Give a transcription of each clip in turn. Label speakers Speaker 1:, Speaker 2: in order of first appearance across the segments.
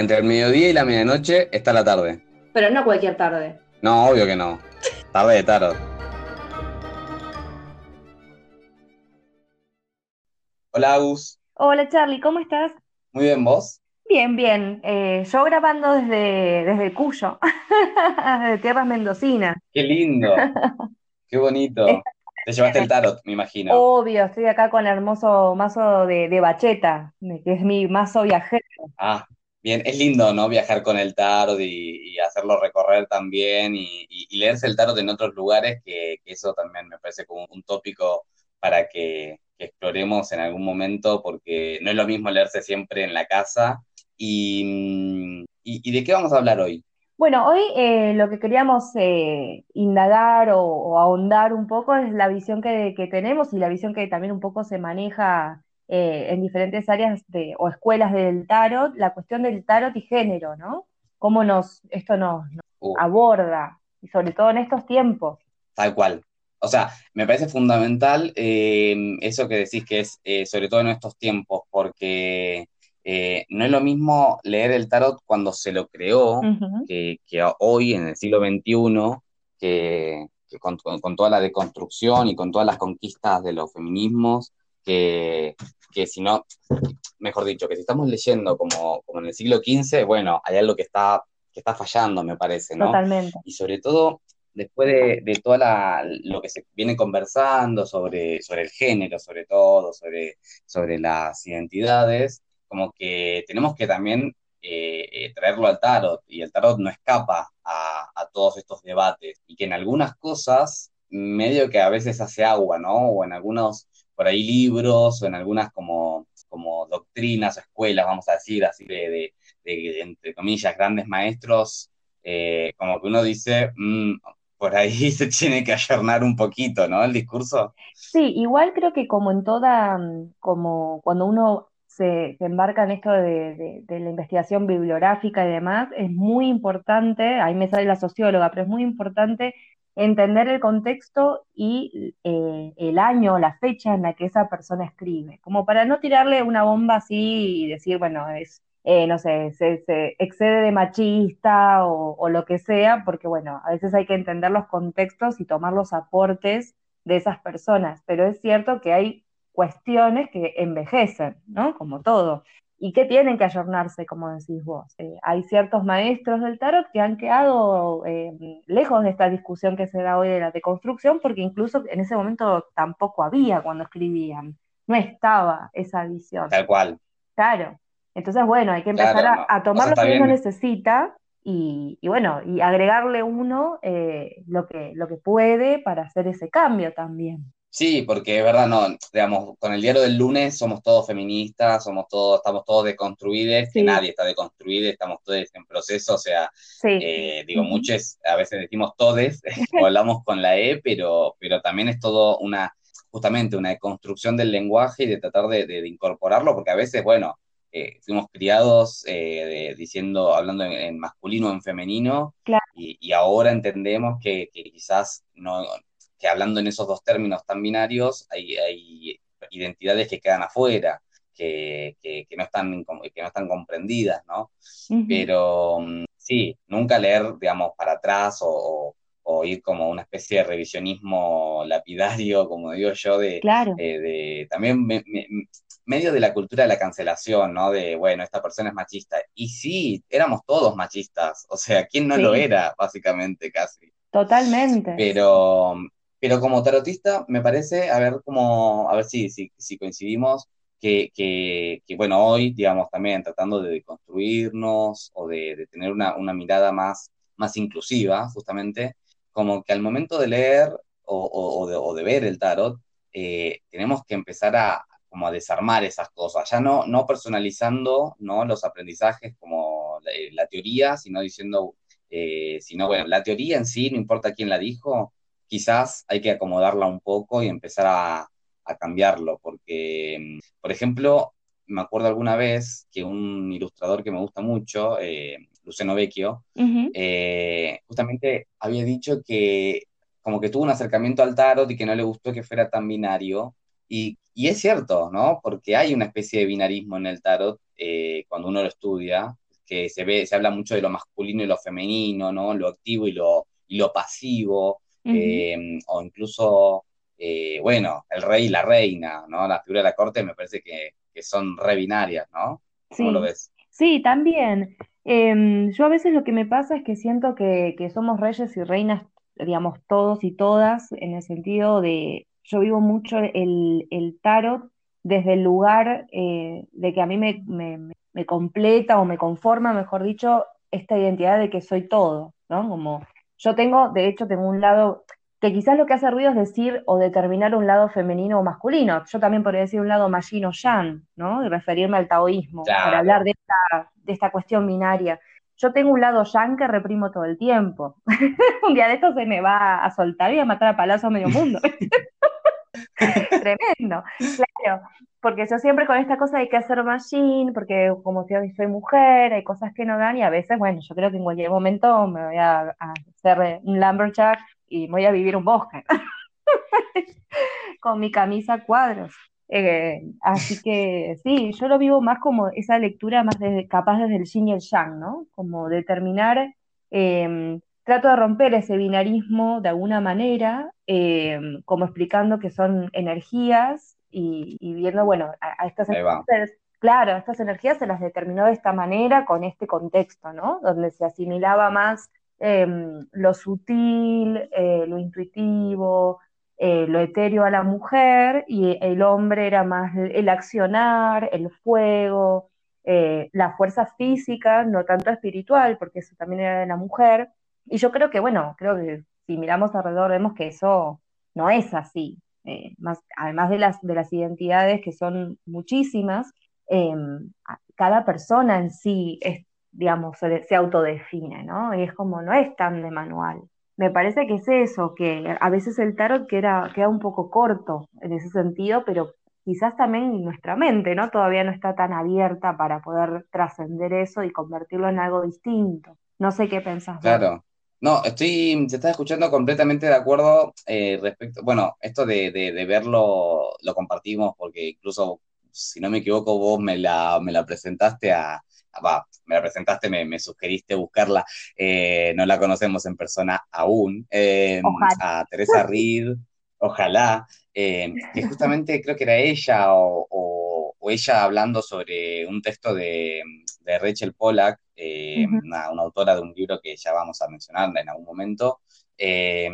Speaker 1: Entre el mediodía y la medianoche está la tarde.
Speaker 2: Pero no cualquier tarde.
Speaker 1: No, obvio que no. Tarde de tarot. Hola, Agus.
Speaker 2: Hola Charlie, ¿cómo estás?
Speaker 1: Muy bien, ¿vos?
Speaker 2: Bien, bien. Eh, yo grabando desde, desde Cuyo, de tierras mendocinas.
Speaker 1: Qué lindo. Qué bonito. Te llevaste el tarot, me imagino.
Speaker 2: Obvio, estoy acá con el hermoso mazo de, de bacheta, que es mi mazo viajero.
Speaker 1: Ah, bien, es lindo, ¿no? Viajar con el tarot y, hacerlo recorrer también y, leerse el tarot en otros lugares, que, eso también me parece como un tópico para que, exploremos en algún momento, porque no es lo mismo leerse siempre en la casa. Y, mm, de qué vamos a hablar hoy?
Speaker 2: Bueno, hoy eh, lo que queríamos eh, indagar o, ahondar un poco es la visión que tenemos y la visión que también un poco se maneja eh, en diferentes áreas de, o escuelas del tarot, la cuestión del tarot y género, ¿no? Cómo nos, esto nos, nos
Speaker 1: Uh,
Speaker 2: aborda, y sobre todo en estos tiempos.
Speaker 1: Tal cual. O sea, me parece fundamental eh, eso que decís que es, eh, sobre todo en estos tiempos, porque eh, no es lo mismo leer el tarot cuando se lo creó que, que hoy, en el siglo XXI, que, que con, con- con toda la deconstrucción y con todas las conquistas de los feminismos, que, que si no, mejor dicho, que si estamos leyendo como, como en el siglo XV, bueno, hay algo que está, que está fallando, me parece, ¿no?
Speaker 2: Totalmente.
Speaker 1: y sobre todo después de, de toda la, lo que se viene conversando sobre, sobre el género, sobre todo, sobre, sobre las identidades, como que tenemos que también eh, eh, traerlo al tarot, y el tarot no escapa a, a todos estos debates, y que en algunas cosas medio que a veces hace agua, ¿no? O en algunos, por ahí libros, o en algunas como, como doctrinas o escuelas, vamos a decir, así de, de, de, entre comillas, grandes maestros, eh, como que uno dice, mm, por ahí se tiene que ayornar un poquito, ¿no? El discurso.
Speaker 2: Sí, igual creo que como en toda, mm, como cuando uno se, embarca en esto de- de la investigación bibliográfica y demás, es muy importante, ahí me sale la socióloga, pero es muy importante entender el contexto y eh, el año, la fecha en la que esa persona escribe, como para no tirarle una bomba así y decir, bueno, es, eh, no sé, se, excede de machista o lo que sea, porque bueno, a veces hay que entender los contextos y tomar los aportes de esas personas, pero es cierto que hay cuestiones que envejecen, ¿no? Como todo, y que tienen que ayornarse, como decís vos. Eh, hay ciertos maestros del tarot que han quedado eh, lejos de esta discusión que se da hoy de la deconstrucción, porque incluso en ese momento tampoco había cuando escribían, no estaba esa visión.
Speaker 1: Tal cual.
Speaker 2: Claro. Entonces, bueno, hay que empezar
Speaker 1: Claro,
Speaker 2: a,
Speaker 1: O
Speaker 2: tomar
Speaker 1: sea,
Speaker 2: lo que uno necesita y, y bueno, y agregarle uno eh, lo que, lo que puede para hacer ese cambio también.
Speaker 1: Sí, porque es verdad, no, digamos, con el diario del lunes somos todos feministas, somos todos, estamos todos deconstruidos, que nadie está deconstruido, estamos todos en proceso, o sea,
Speaker 2: Sí.
Speaker 1: eh, digo, muchos, a veces decimos todes, hablamos con la E, pero, pero también es todo una, justamente una deconstrucción del lenguaje y de tratar de, de- de incorporarlo, porque a veces, bueno, eh, fuimos criados eh, de- diciendo, hablando en, en masculino o en femenino,
Speaker 2: Claro.
Speaker 1: y, y ahora entendemos que, que quizás no, que hablando en esos dos términos tan binarios, hay, hay identidades que quedan afuera, que, que, que no están, que no están comprendidas, ¿no?
Speaker 2: Ujú.
Speaker 1: Pero mm, sí, nunca leer, digamos, para atrás o, o ir como una especie de revisionismo lapidario, como digo yo, de,
Speaker 2: Claro.
Speaker 1: eh, de también me- me- medio de la cultura de la cancelación, ¿no? De, bueno, esta persona es machista. Y sí, éramos todos machistas, o sea, ¿quién no lo
Speaker 2: Sí.
Speaker 1: era, básicamente, casi?
Speaker 2: Totalmente.
Speaker 1: Pero, pero como tarotista, me parece, a ver cómo, a ver si, si, si coincidimos, que, que, que, bueno, hoy, digamos, también tratando de construirnos o de, de tener una, una mirada más, más inclusiva, justamente, como que al momento de leer o, o, o de, o de ver el tarot, eh, tenemos que empezar a, como a desarmar esas cosas, ya no, no personalizando ¿no? los aprendizajes como la, la teoría, sino diciendo, eh, sino, bueno, la teoría en sí, no importa quién la dijo, quizás hay que acomodarla un poco y empezar a, a cambiarlo, porque, por ejemplo, me acuerdo alguna vez que un ilustrador que me gusta mucho, eh, Luciano Vecchio, eh, justamente había dicho que como que tuvo un acercamiento al tarot y que no le gustó que fuera tan binario. Y, y es cierto, ¿no? Porque hay una especie de binarismo en el tarot eh, cuando uno lo estudia, que se ve, se habla mucho de lo masculino y lo femenino, ¿no? Lo activo y lo, y lo pasivo, eh, o incluso, eh, bueno, el rey y la reina, ¿no? La figura de la corte me parece que, son re binarias, ¿no? ¿Cómo lo ves?
Speaker 2: Sí, también. Em, yo a veces lo que me pasa es que siento que, que somos reyes y reinas, digamos, todos y todas, en el sentido de, yo vivo mucho el, el tarot desde el lugar eh, de que a mí me, me, completa o me conforma, mejor dicho, esta identidad de que soy todo, ¿no? Como yo tengo, de hecho, tengo un lado que quizás lo que hace ruido es decir o determinar un lado femenino o masculino. Yo también podría decir un lado machino o yang, ¿no? Y referirme al taoísmo, para hablar de esta, de esta cuestión binaria. Yo tengo un lado yang que reprimo todo el tiempo. un día de esto se me va a soltar y a matar a palazo a medio mundo. Tremendo, claro, porque yo siempre con esta cosa hay que hacer machine, porque como si soy mujer, hay cosas que no dan y a veces, bueno, yo creo que en cualquier momento me voy a, hacer un lumberjack y voy a vivir un bosque con mi camisa a cuadros. Eh, así que sí, yo lo vivo más como esa lectura más capaz desde el yin y el yang, ¿no? Como determinar em, trato de romper ese binarismo de alguna manera, eh, como explicando que son energías y, viendo, bueno, a, estas energías, claro, estas energías se las determinó de esta manera con este contexto, ¿no? Donde se asimilaba más em, lo sutil, eh, lo intuitivo, eh, lo etéreo a la mujer y el hombre era más el accionar, el fuego, la fuerza física, no tanto espiritual, porque eso también era de la mujer. Y yo creo que, bueno, creo que si miramos alrededor vemos que eso no es así. Eh, más, además de las, de las identidades que son muchísimas, em, cada persona en sí es, digamos, se, autodefine, ¿no? Y es como, no es tan de manual. Me parece que es eso, que a veces el tarot queda, un poco corto en ese sentido, pero quizás también nuestra mente, ¿no? Todavía no está tan abierta para poder trascender eso y convertirlo en algo distinto. No sé qué pensás.
Speaker 1: Claro. No, estoy, te estás escuchando completamente de acuerdo eh, respecto, bueno, esto de, de, verlo lo compartimos porque incluso, si no me equivoco, vos me la, me la presentaste a, me la presentaste, me, me sugeriste buscarla, eh, no la conocemos en persona aún, em, a Teresa Reed, ojalá, que justamente creo que era ella o, o, ella hablando sobre un texto de, de Rachel Pollack, eh, una, autora de un libro que ya vamos a mencionar en algún momento, eh,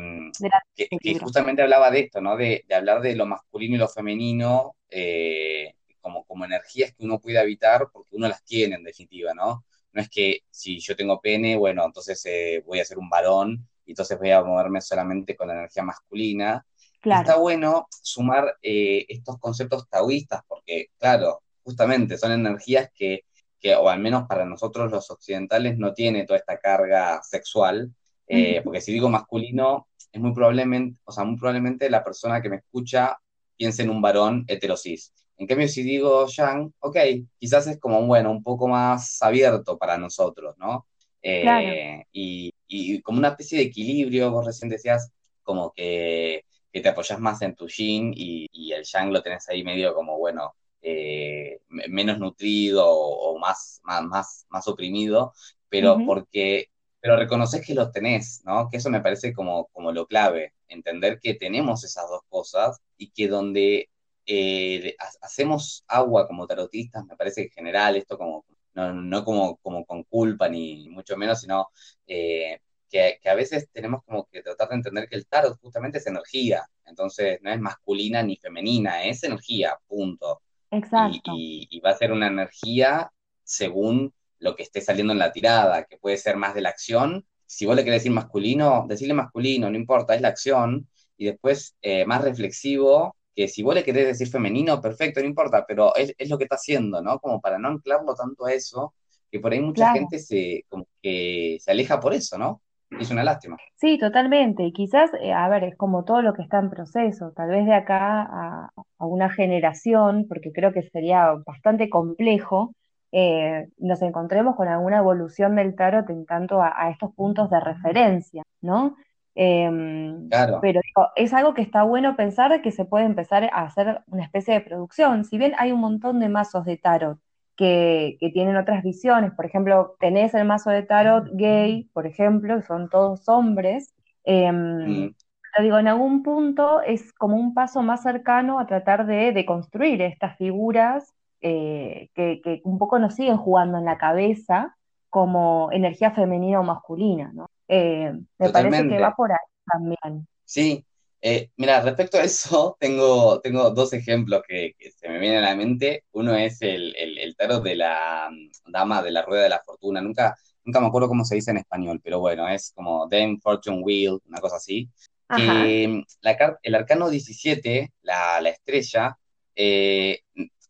Speaker 1: que, justamente hablaba de esto, ¿no? De, hablar de lo masculino y lo femenino eh, como, como energías que uno puede habitar porque uno las tiene en definitiva, ¿no? No es que si yo tengo pene, bueno, entonces voy a ser un varón y entonces voy a moverme solamente con la energía masculina. Está bueno sumar estos conceptos taoístas porque, claro, justamente son energías que que, o al menos para nosotros los occidentales, no tiene toda esta carga sexual, eh, porque si digo masculino, es muy probablemente, o sea, muy probablemente la persona que me escucha piense en un varón heterosis. En cambio, si digo yang, ok, quizás es como, bueno, un poco más abierto para nosotros, ¿no? Eh, y, y, como una especie de equilibrio, vos recién decías, como que, que te apoyas más en tu yin y, y, el yang lo tenés ahí medio como, bueno, eh, menos nutrido o, más, más, más, oprimido, pero porque, pero reconoces que lo tenés, ¿no? Que eso me parece como, como lo clave, entender que tenemos esas dos cosas y que donde eh, hacemos agua como tarotistas, me parece en general esto como, no, como, como con culpa ni mucho menos, sino eh, que, que, a veces tenemos como que tratar de entender que el tarot justamente es energía, entonces no es masculina ni femenina, es energía, punto.
Speaker 2: Exacto.
Speaker 1: Y, va a ser una energía según lo que esté saliendo en la tirada, que puede ser más de la acción. Si vos le querés decir masculino, decirle masculino, no importa, es la acción. Y después eh, más reflexivo, que si vos le querés decir femenino, perfecto, no importa, pero es, lo que está haciendo, ¿no? Como para no anclarlo tanto a eso, que por ahí mucha gente se, como que se aleja por eso, ¿no? Es una lástima.
Speaker 2: Sí, totalmente. Y quizás, eh, a ver, es como todo lo que está en proceso. Tal vez de acá a, una generación, porque creo que sería bastante complejo, eh, nos encontremos con alguna evolución del tarot en tanto a, estos puntos de referencia, ¿no? Em,
Speaker 1: claro.
Speaker 2: Pero es algo que está bueno pensar que se puede empezar a hacer una especie de producción. Si bien hay un montón de mazos de tarot que, tienen otras visiones. Por ejemplo, tenés el mazo de tarot gay, por ejemplo, que son todos hombres. Em, mm. digo, en algún punto es como un paso más cercano a tratar de, construir estas figuras eh, que, un poco nos siguen jugando en la cabeza como energía femenina o masculina, ¿no? Eh, me parece que va por ahí también.
Speaker 1: Sí, eh, mira, respecto a eso, tengo, tengo dos ejemplos que, se me vienen a la mente. Uno es el, el, tarot de la mm, dama de la rueda de la fortuna. Nunca, nunca me acuerdo cómo se dice en español, pero bueno, es como Dame Fortune Wheel, una cosa así. Que mm, la, el arcano 17, la, la estrella, eh,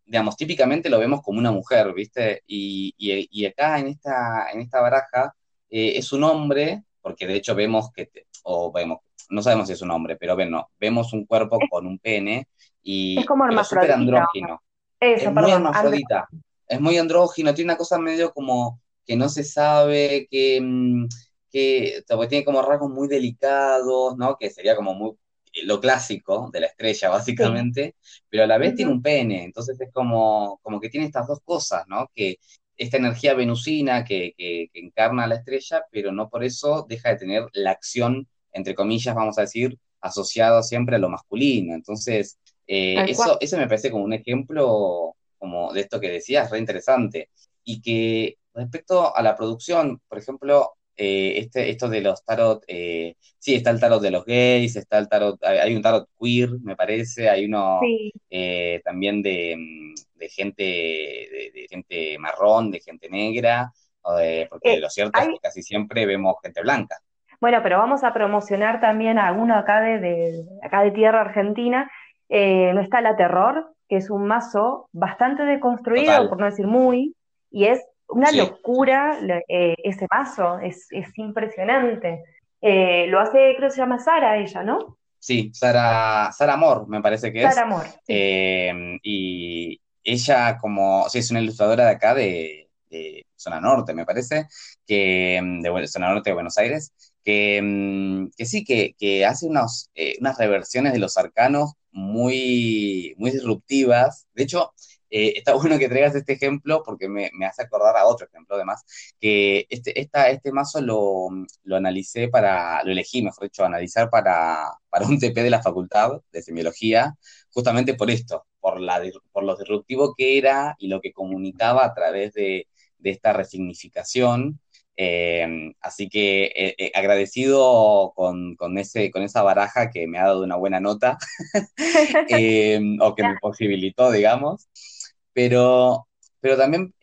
Speaker 1: digamos, típicamente lo vemos como una mujer, ¿viste? Y, y, acá en esta, en esta baraja eh, es un hombre, porque de hecho vemos que, o vemos, no sabemos si es un hombre, pero bueno, vemos un cuerpo con un pene y
Speaker 2: es como
Speaker 1: andrógino. es muy hermafrodita. Es muy andrógino, tiene una cosa medio como que no se sabe, que, mm, que tiene como rasgos muy delicados, ¿no? Que sería como muy lo clásico de la estrella, básicamente, pero a la vez tiene un pene, entonces es como, como que tiene estas dos cosas, ¿no? Que esta energía venusina que, que, que encarna la estrella, pero no por eso deja de tener la acción entre comillas, vamos a decir, asociado siempre a lo masculino. Entonces, eh, eso, eso me parece como un ejemplo como de esto que decías, re interesante. Y que respecto a la producción, por ejemplo, eh, este, esto de los tarot, eh, sí, está el tarot de los gays, está el tarot, hay un tarot queer, me parece, hay uno también de, gente, de, gente marrón, de gente negra, porque lo cierto es que casi siempre vemos gente blanca.
Speaker 2: Bueno, pero vamos a promocionar también a uno acá de, acá de tierra argentina. Eh, no está la Terror, que es un mazo bastante deconstruido, por no decir muy, y es una locura eh, ese mazo, es, impresionante. Eh, lo hace, creo que se llama Sara ella, ¿no?
Speaker 1: Sí, Sara, Sara Amor, me parece que es.
Speaker 2: Sara Amor.
Speaker 1: y ella, como, sí, es una ilustradora de acá de, de Zona Norte, me parece, que de Zona Norte de Buenos Aires, que, mm, que sí, que, que hace unos, eh, unas reversiones de los arcanos muy, muy disruptivas. De hecho, eh, está bueno que traigas este ejemplo porque me, me, hace acordar a otro ejemplo, además, que este, esta, este mazo lo, lo, analicé para, lo elegí, mejor dicho, analizar para, para un TP de la facultad de semiología, justamente por esto, por, la, por lo disruptivo que era y lo que comunicaba a través de, de esta resignificación eh, así que eh, eh, agradecido con, ese, con esa baraja que me ha dado una buena nota, o que me posibilitó, digamos. Pero, pero también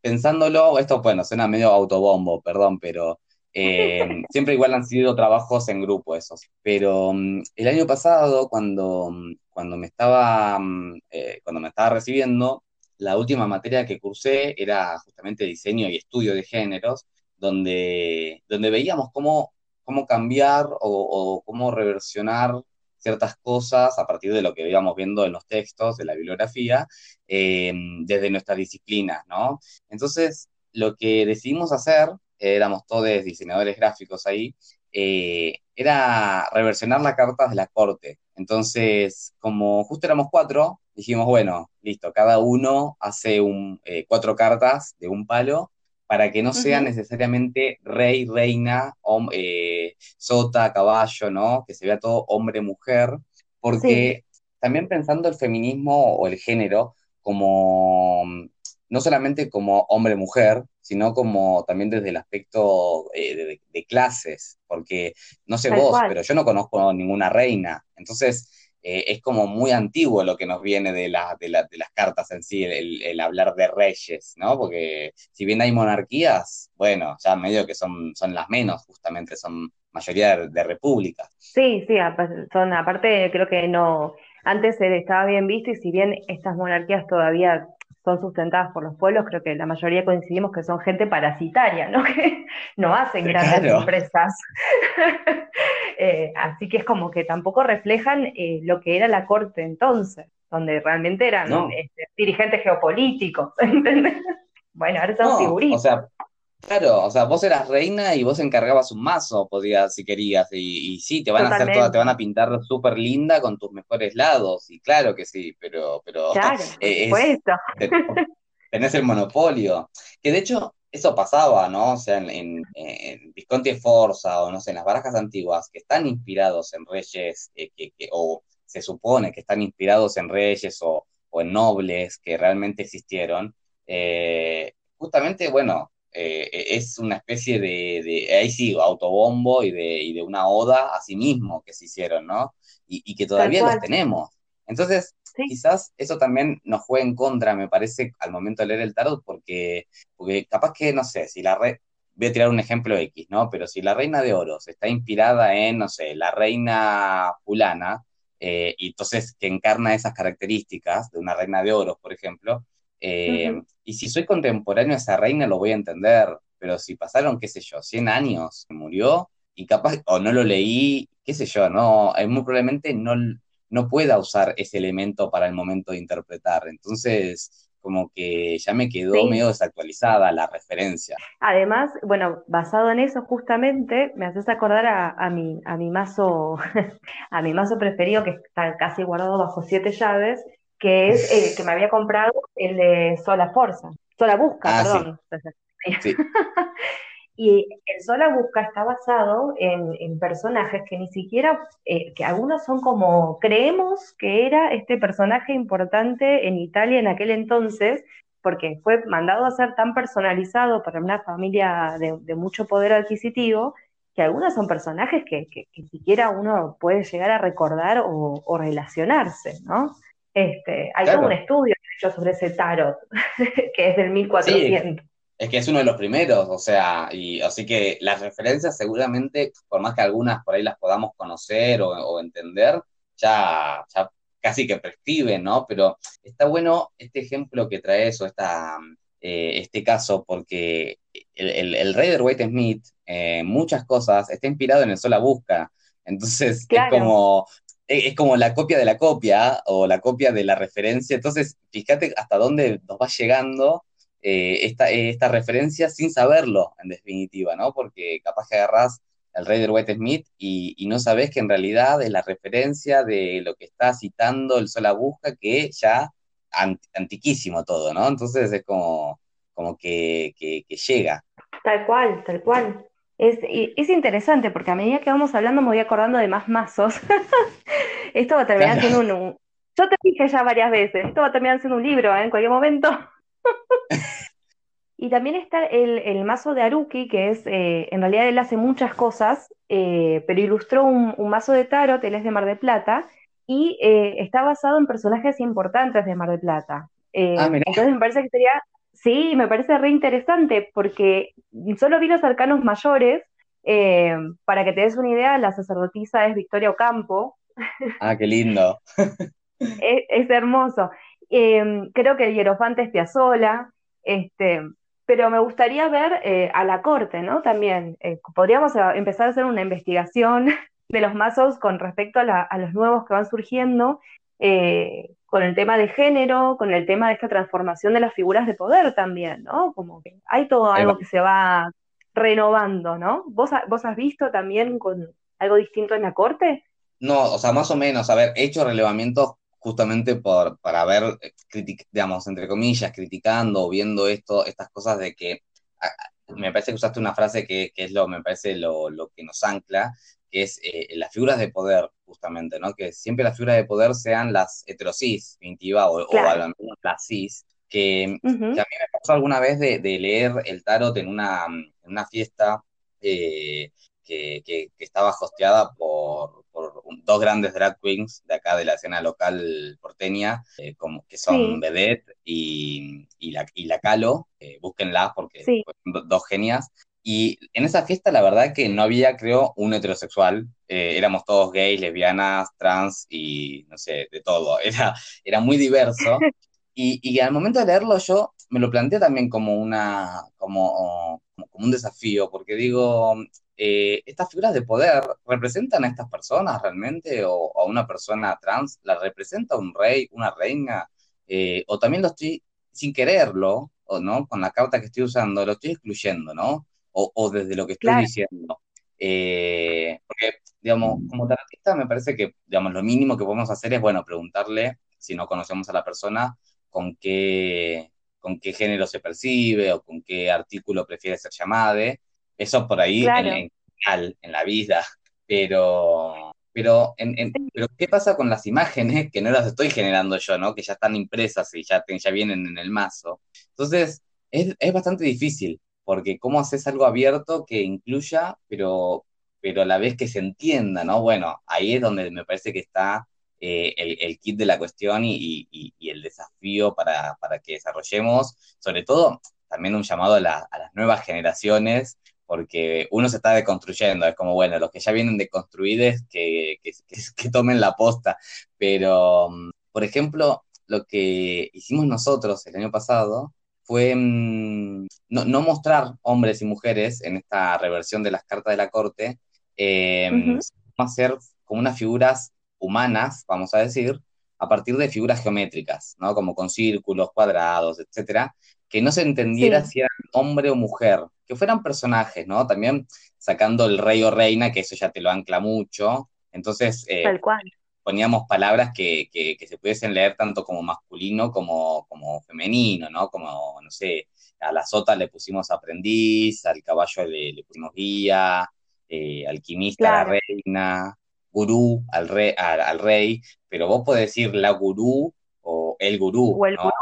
Speaker 1: pensándolo, esto bueno, suena medio autobombo, perdón, pero siempre igual han sido trabajos en grupo esos. Pero mm, el año pasado, cuando, cuando, me estaba, mm, cuando me estaba recibiendo, la última materia que cursé era justamente diseño y estudio de géneros, donde, donde veíamos cómo, cómo cambiar o, cómo reversionar ciertas cosas a partir de lo que íbamos viendo en los textos de la bibliografía eh, desde nuestras disciplinas, ¿no? Entonces, lo que decidimos hacer, éramos todos diseñadores gráficos ahí, eh, era reversionar las cartas de la corte. Entonces, como justo éramos cuatro, dijimos, bueno, listo, cada uno hace un, eh, cuatro cartas de un palo para que no sea necesariamente rey, reina, eh, sota, caballo, ¿no? Que se vea todo hombre-mujer, porque también pensando el feminismo o el género como, no solamente como hombre-mujer, sino como también desde el aspecto eh, de, clases, porque no sé vos, pero yo no conozco ninguna reina, entonces eh, es como muy antiguo lo que nos viene de, la, de, las cartas en sí, el, hablar de reyes, ¿no? Porque si bien hay monarquías, bueno, ya medio que son, son las menos, justamente, son mayoría de, repúblicas.
Speaker 2: Sí, sí, son, aparte creo que no, antes estaba bien visto y si bien estas monarquías todavía son sustentadas por los pueblos, creo que la mayoría coincidimos que son gente parasitaria, ¿no? Que no hacen grandes empresas. Eh, así que es como que tampoco reflejan eh, lo que era la corte entonces, donde realmente eran este, dirigentes geopolíticos, ¿entendés? Bueno, ahora son figuritas.
Speaker 1: O sea, claro, o sea, vos eras reina y vos encargabas un mazo, podías, si querías, y, sí, te van a hacer toda, te van a pintar súper linda con tus mejores lados, y claro que sí, pero... pero
Speaker 2: claro, eh,
Speaker 1: tenés el monopolio. Que de hecho, eso pasaba, ¿no? O sea, en, Visconti Forza o no sé, en las barajas antiguas que están inspirados en reyes, eh, que, o se supone que están inspirados en reyes o, en nobles que realmente existieron, eh, justamente, bueno, eh, es una especie de, ahí sí, autobombo y de, y de una oda a sí mismo que se hicieron, ¿no? Y, que todavía los tenemos. Entonces, quizás eso también nos juega en contra, me parece, al momento de leer el tarot, porque, porque capaz que, no sé, si la red, voy a tirar un ejemplo X, ¿no? Pero si la reina de oros está inspirada en, no sé, la reina fulana, eh, y entonces que encarna esas características de una reina de oros, por ejemplo, eh, y si soy contemporáneo a esa reina lo voy a entender, pero si pasaron, qué sé yo, 100 años, murió, y capaz, o no lo leí, qué sé yo, no, muy probablemente no, no pueda usar ese elemento para el momento de interpretar. Entonces, como que ya me quedó medio desactualizada la referencia.
Speaker 2: Además, bueno, basado en eso justamente, me haces acordar a, mi, a mi mazo, a mi mazo preferido, que está casi guardado bajo siete llaves, que es el que me había comprado el de Sola Forza, Sola Busca, ah, perdón. Sí. Y el Sola Busca está basado en, personajes que ni siquiera, eh, que algunos son como, creemos que era este personaje importante en Italia en aquel entonces, porque fue mandado a ser tan personalizado para una familia de, mucho poder adquisitivo, que algunos son personajes que, que, siquiera uno puede llegar a recordar o, relacionarse, ¿no? Este, hay todo un estudio hecho sobre ese tarot, que es del 1400.
Speaker 1: Es que es uno de los primeros, o sea, y así que las referencias seguramente, por más que algunas por ahí las podamos conocer o, entender, ya, ya casi que prescriben, ¿no? Pero está bueno este ejemplo que traes o esta, eh, este caso, porque el, el, rey de White Smith, eh, muchas cosas, está inspirado en el Sola Busca. Entonces es como es como la copia de la copia o la copia de la referencia. Entonces, fíjate hasta dónde nos va llegando eh, esta, referencia sin saberlo, en definitiva, ¿no? Porque capaz que agarrás el rey de White Smith y, no sabes que en realidad es la referencia de lo que está citando el Sola Busca, que ya antiquísimo todo, ¿no? Entonces es como, como que, llega.
Speaker 2: Tal cual, tal cual. Es, es, interesante porque a medida que vamos hablando me voy acordando de más mazos. esto va a terminar siendo un, Yo te dije ya varias veces, esto va a terminar siendo un libro ¿eh? en cualquier momento. y también está el, mazo de Aruki, que es, eh, en realidad él hace muchas cosas, eh, pero ilustró un, mazo de tarot, él es de Mar del Plata, y está basado en personajes importantes de Mar del Plata. Ah, entonces me parece que sería, sí, me parece re interesante, porque solo vi los arcanos mayores, para que te des una idea, la sacerdotisa es Victoria Ocampo.
Speaker 1: Ah, qué lindo.
Speaker 2: es hermoso. Em, creo que el hierofante es Piazzola, este, pero me gustaría ver eh, a la corte, ¿no? También eh, podríamos eh, empezar a hacer una investigación de los mazos con respecto a, los nuevos que van surgiendo, con el tema de género, con el tema de esta transformación de las figuras de poder también, ¿no? Como que hay todo algo que se va renovando, ¿no? ¿Vos, vos has visto también con algo distinto en la corte?
Speaker 1: No, o sea, más o menos, a ver, he hecho relevamientos justamente por, para ver, eh, digamos, entre comillas, criticando o viendo esto, estas cosas de que me parece que usaste una frase que, es lo, me parece lo, que nos ancla, que es eh, las figuras de poder, justamente, ¿no? Que siempre las figuras de poder sean las heterosis, definitiva, o, o al menos las cis, que, a mí me pasó alguna vez de, leer el tarot en una, en una fiesta eh, que, que, estaba hosteada por, dos grandes drag queens de acá de la escena local porteña, eh, como, que son Vedette y, y, la, y la Calo, eh, búsquenlas porque son dos genias. Y en esa fiesta la verdad que no había, creo, un heterosexual, eh, éramos todos gays, lesbianas, trans y no sé, de todo, era, era muy diverso. Y, y al momento de leerlo yo me lo planteé también como, una, como, como, como un desafío, porque digo, eh, estas figuras de poder representan a estas personas realmente o a una persona trans, la representa un rey, una reina, eh, o también lo estoy sin quererlo, o no, con la carta que estoy usando, lo estoy excluyendo, ¿no? O, desde lo que estoy diciendo. Eh, porque, digamos, como tarotista me parece que, digamos, lo mínimo que podemos hacer es, bueno, preguntarle, si no conocemos a la persona, con qué, con qué género se percibe o con qué artículo prefiere ser llamade. Eso por ahí en, en, la vida. Pero, pero, en, pero, ¿qué pasa con las imágenes que no las estoy generando yo, ¿no? que ya están impresas y ya, ya vienen en el mazo? Entonces, es, es bastante difícil, porque ¿cómo haces algo abierto que incluya, pero, pero a la vez que se entienda, ¿no? Bueno, ahí es donde me parece que está eh, el, kit de la cuestión y, el desafío para, que desarrollemos, sobre todo también un llamado a, las nuevas generaciones, porque uno se está deconstruyendo, es como, bueno, los que ya vienen deconstruidos, que, que, que tomen la posta, pero, por ejemplo, lo que hicimos nosotros el año pasado fue mm, no, mostrar hombres y mujeres en esta reversión de las cartas de la corte, eh, hacer como unas figuras humanas, vamos a decir, a partir de figuras geométricas, ¿no? Como con círculos, cuadrados, etcétera, que no se entendiera si eran hombre o mujer, que fueran personajes, ¿no? También sacando el rey o reina, que eso ya te lo ancla mucho. Entonces,
Speaker 2: eh, Tal cual.
Speaker 1: Poníamos palabras que, que, se pudiesen leer tanto como masculino como, como femenino, ¿no? Como, no sé, a la sota le pusimos aprendiz, al caballo le, le pusimos guía, eh, alquimista, la reina, gurú al rey, al, rey, pero vos podés decir la gurú o el gurú, ¿no?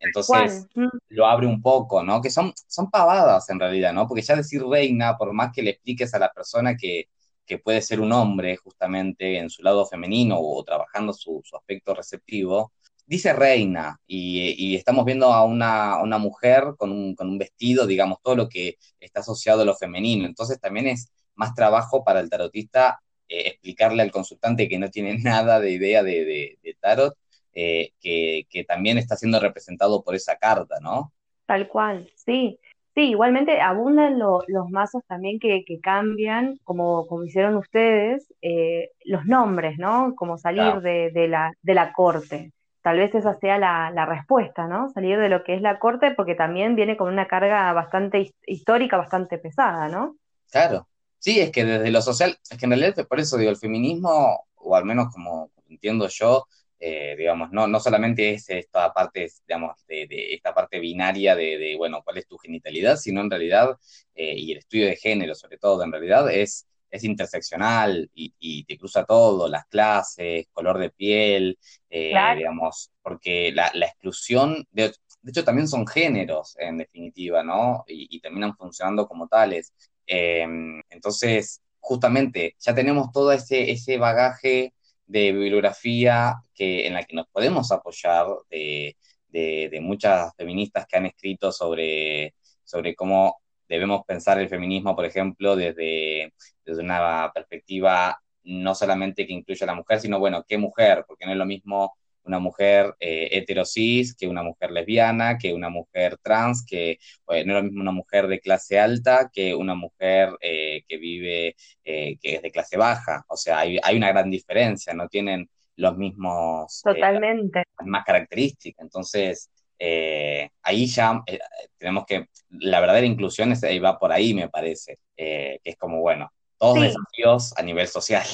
Speaker 1: Entonces mm. lo abre un poco, ¿no? Que son, son pavadas en realidad, ¿no? Porque ya decir reina, por más que le expliques a la persona que, que puede ser un hombre justamente en su lado femenino o trabajando su, su aspecto receptivo, dice reina y, estamos viendo a una, una mujer con un, con un, vestido, digamos, todo lo que está asociado a lo femenino. Entonces también es más trabajo para el tarotista eh, explicarle al consultante que no tiene nada de idea de, tarot, eh, que, también está siendo representado por esa carta, ¿no?
Speaker 2: Tal cual, sí. Sí, igualmente abundan los mazos también que, cambian, como, como hicieron ustedes, eh, los nombres, ¿no? Como salir de, la, de la corte. Tal vez esa sea la, la, respuesta, ¿no? Salir de lo que es la corte, porque también viene con una carga bastante histórica, bastante pesada, ¿no?
Speaker 1: Claro, Sí, es que desde lo social, es que en realidad por eso digo, el feminismo, o al menos como entiendo yo, eh, digamos, no, no solamente es esta parte, digamos, de, esta parte binaria de, bueno, cuál es tu genitalidad, sino en realidad, eh, y el estudio de género sobre todo, en realidad es, es interseccional y, te cruza todo, las clases, color de piel, eh, digamos, porque la, exclusión, de, hecho también son géneros en definitiva, ¿no? y terminan funcionando como tales. Em, entonces, justamente, ya tenemos todo ese, ese bagaje de bibliografía en la que nos podemos apoyar de, muchas feministas que han escrito sobre, sobre cómo debemos pensar el feminismo, por ejemplo, desde, desde una perspectiva no solamente que incluya a la mujer, sino, bueno, ¿qué mujer? Porque no es lo mismo una mujer eh, heterosis que una mujer lesbiana, que una mujer trans, que no es lo mismo una mujer de clase alta que una mujer eh, que vive, eh, que es de clase baja. O sea, hay, una gran diferencia, no tienen los mismos...
Speaker 2: Eh, Totalmente.
Speaker 1: más características. Entonces, ahí ya tenemos que, la verdadera inclusión es, va por ahí, me parece, que es como, bueno, todos desafíos a nivel social.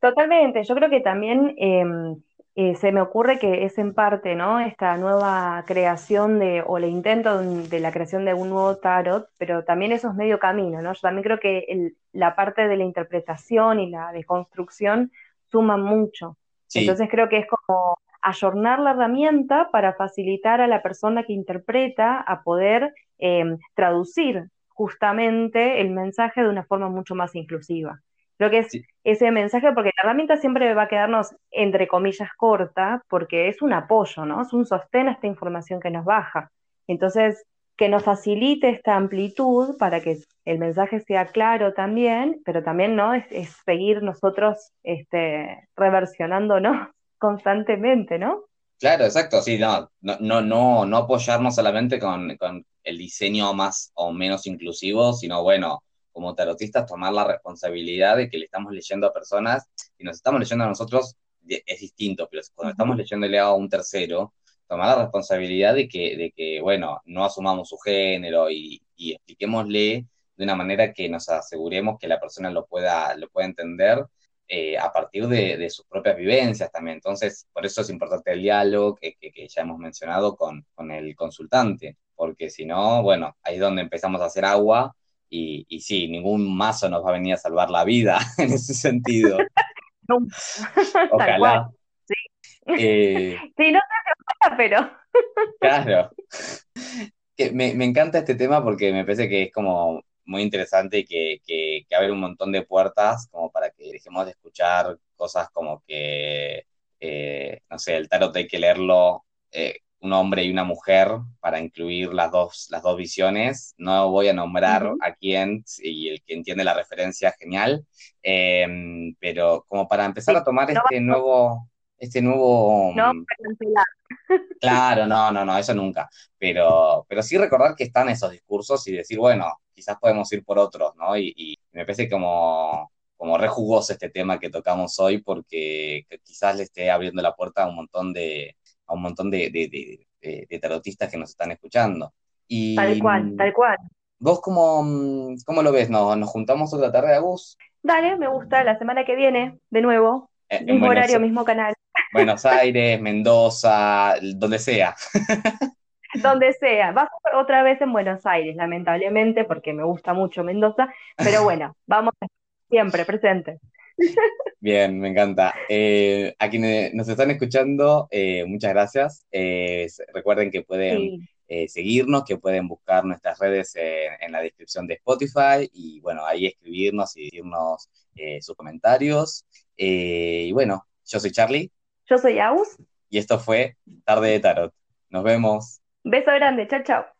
Speaker 2: Totalmente, yo creo que también em, eh, se me ocurre que es en parte, ¿no? Esta nueva creación de, o el intento de la creación de un nuevo tarot, pero también eso es medio camino, ¿no? Yo también creo que la parte de la interpretación y la deconstrucción suman mucho. Entonces creo que es como ayornar la herramienta para facilitar a la persona que interpreta a poder em, traducir justamente el mensaje de una forma mucho más inclusiva. Creo que es ese mensaje, porque la herramienta siempre va a quedarnos, entre comillas, corta, porque es un apoyo, ¿no? Es un sostén a esta información que nos baja. Entonces, que nos facilite esta amplitud para que el mensaje sea claro también, pero también, ¿no? Es, seguir nosotros este, reversionándonos constantemente, ¿no?
Speaker 1: Claro, exacto, sí, no, no, no, no, apoyarnos solamente con, con el diseño más o menos inclusivo, sino bueno, como tarotistas tomar la responsabilidad de que le estamos leyendo a personas y nos estamos leyendo a nosotros es distinto, pero cuando estamos leyéndole a un tercero, tomar la responsabilidad de que, de que bueno, no asumamos su género y, y expliquémosle de una manera que nos aseguremos que la persona lo pueda, lo pueda entender eh, a partir de, sus propias vivencias también. Entonces, por eso es importante el diálogo que, ya hemos mencionado con, el consultante, porque si no, bueno, ahí es donde empezamos a hacer agua y, y sí, ningún mazo nos va a venir a salvar la vida en ese sentido. Ojalá.
Speaker 2: Sí. Eh, sí, no sé pero.
Speaker 1: claro. Que me, me, encanta este tema porque me parece que es como muy interesante y que, que, abre un montón de puertas como para que dejemos de escuchar cosas como que, eh, no sé, el tarot hay que leerlo eh, un hombre y una mujer para incluir las dos, las dos visiones. No voy a nombrar a quién y el que entiende la referencia, genial. Em, pero como para empezar a tomar este nuevo, este nuevo...
Speaker 2: No,
Speaker 1: Claro, no, no, no, eso nunca. Pero, pero sí recordar que están esos discursos y decir, bueno, quizás podemos ir por otros, ¿no? Y, me parece como, como re jugoso este tema que tocamos hoy porque quizás le esté abriendo la puerta a un montón de, a un montón de, de, tarotistas que nos están escuchando. Y,
Speaker 2: tal cual, tal cual.
Speaker 1: ¿Vos cómo, cómo lo ves? ¿Nos, ¿Nos juntamos otra tarde, Agus?
Speaker 2: Dale, me gusta, la semana que viene, de nuevo, eh, mismo horario, mismo canal.
Speaker 1: Buenos Aires, Mendoza, donde sea.
Speaker 2: donde sea. Vas otra vez en Buenos Aires, lamentablemente, porque me gusta mucho Mendoza, pero bueno, vamos siempre presentes.
Speaker 1: Bien, me encanta. Eh, a quienes nos están escuchando, eh, muchas gracias. Eh, recuerden que pueden seguirnos, que pueden buscar nuestras redes en la descripción de Spotify y bueno, ahí escribirnos y decirnos sus comentarios. y bueno, yo soy Charlie.
Speaker 2: Yo soy Aus.
Speaker 1: Y esto fue Tarde de Tarot. Nos vemos.
Speaker 2: Beso grande, chao, chao.